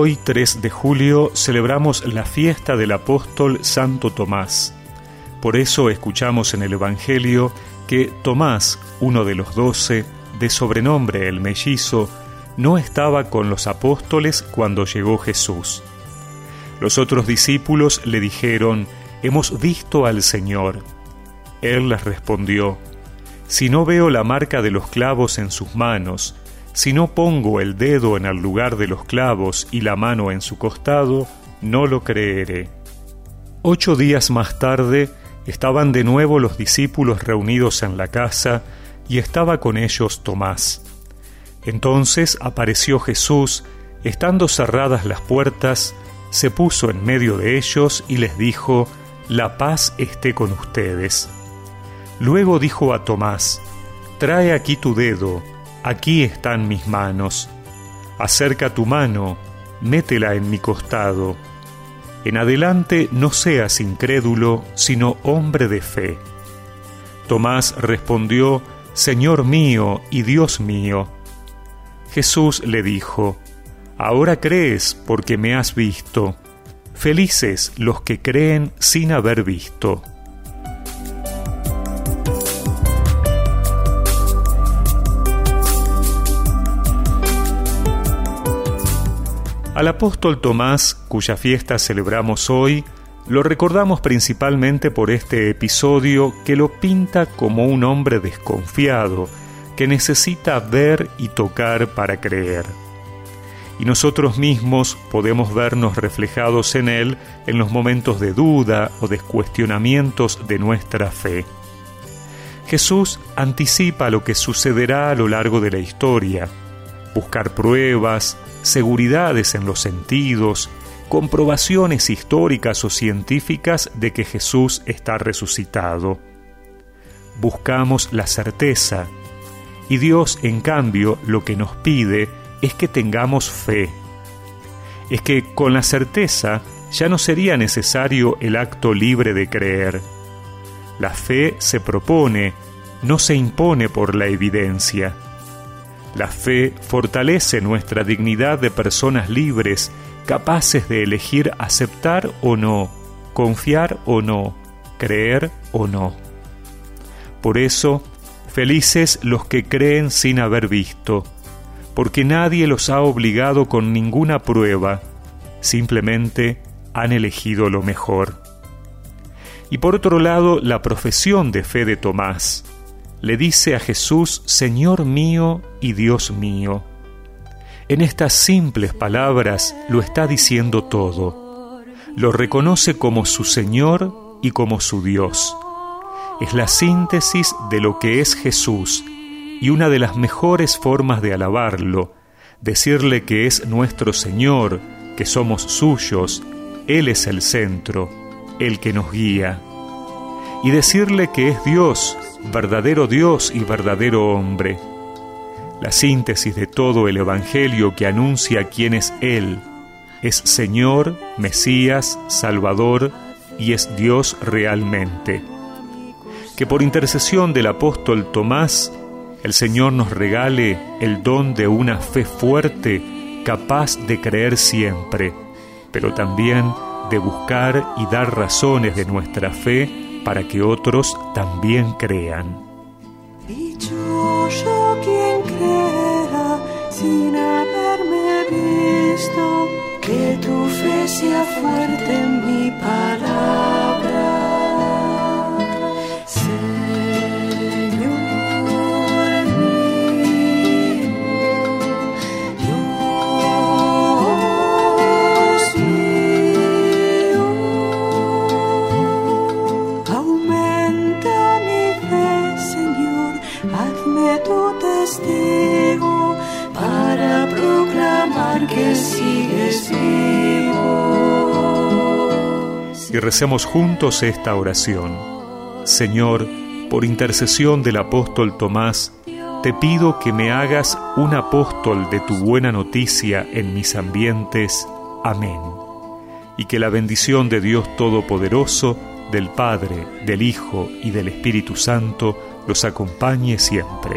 Hoy, 3 de julio, celebramos la fiesta del apóstol Santo Tomás. Por eso escuchamos en el Evangelio que Tomás, uno de los doce, de sobrenombre el mellizo, no estaba con los apóstoles cuando llegó Jesús. Los otros discípulos le dijeron, Hemos visto al Señor. Él les respondió, Si no veo la marca de los clavos en sus manos, si no pongo el dedo en el lugar de los clavos y la mano en su costado, no lo creeré. Ocho días más tarde estaban de nuevo los discípulos reunidos en la casa y estaba con ellos Tomás. Entonces apareció Jesús, estando cerradas las puertas, se puso en medio de ellos y les dijo, La paz esté con ustedes. Luego dijo a Tomás, Trae aquí tu dedo, Aquí están mis manos. Acerca tu mano, métela en mi costado. En adelante no seas incrédulo, sino hombre de fe. Tomás respondió, Señor mío y Dios mío. Jesús le dijo, Ahora crees porque me has visto. Felices los que creen sin haber visto. Al apóstol Tomás, cuya fiesta celebramos hoy, lo recordamos principalmente por este episodio que lo pinta como un hombre desconfiado, que necesita ver y tocar para creer. Y nosotros mismos podemos vernos reflejados en él en los momentos de duda o de cuestionamientos de nuestra fe. Jesús anticipa lo que sucederá a lo largo de la historia, buscar pruebas, seguridades en los sentidos, comprobaciones históricas o científicas de que Jesús está resucitado. Buscamos la certeza y Dios en cambio lo que nos pide es que tengamos fe. Es que con la certeza ya no sería necesario el acto libre de creer. La fe se propone, no se impone por la evidencia. La fe fortalece nuestra dignidad de personas libres, capaces de elegir aceptar o no, confiar o no, creer o no. Por eso, felices los que creen sin haber visto, porque nadie los ha obligado con ninguna prueba, simplemente han elegido lo mejor. Y por otro lado, la profesión de fe de Tomás, le dice a Jesús, Señor mío y Dios mío. En estas simples palabras lo está diciendo todo. Lo reconoce como su Señor y como su Dios. Es la síntesis de lo que es Jesús y una de las mejores formas de alabarlo, decirle que es nuestro Señor, que somos suyos, Él es el centro, el que nos guía. Y decirle que es Dios, verdadero Dios y verdadero hombre. La síntesis de todo el Evangelio que anuncia quién es Él, es Señor, Mesías, Salvador y es Dios realmente. Que por intercesión del apóstol Tomás, el Señor nos regale el don de una fe fuerte, capaz de creer siempre, pero también de buscar y dar razones de nuestra fe para que otros también crean. Dichoso quien crea sin haberme visto, que tu fe sea fuerte en mi palabra. Y recemos juntos esta oración. Señor, por intercesión del apóstol Tomás, te pido que me hagas un apóstol de tu buena noticia en mis ambientes. Amén. Y que la bendición de Dios Todopoderoso, del Padre, del Hijo y del Espíritu Santo los acompañe siempre.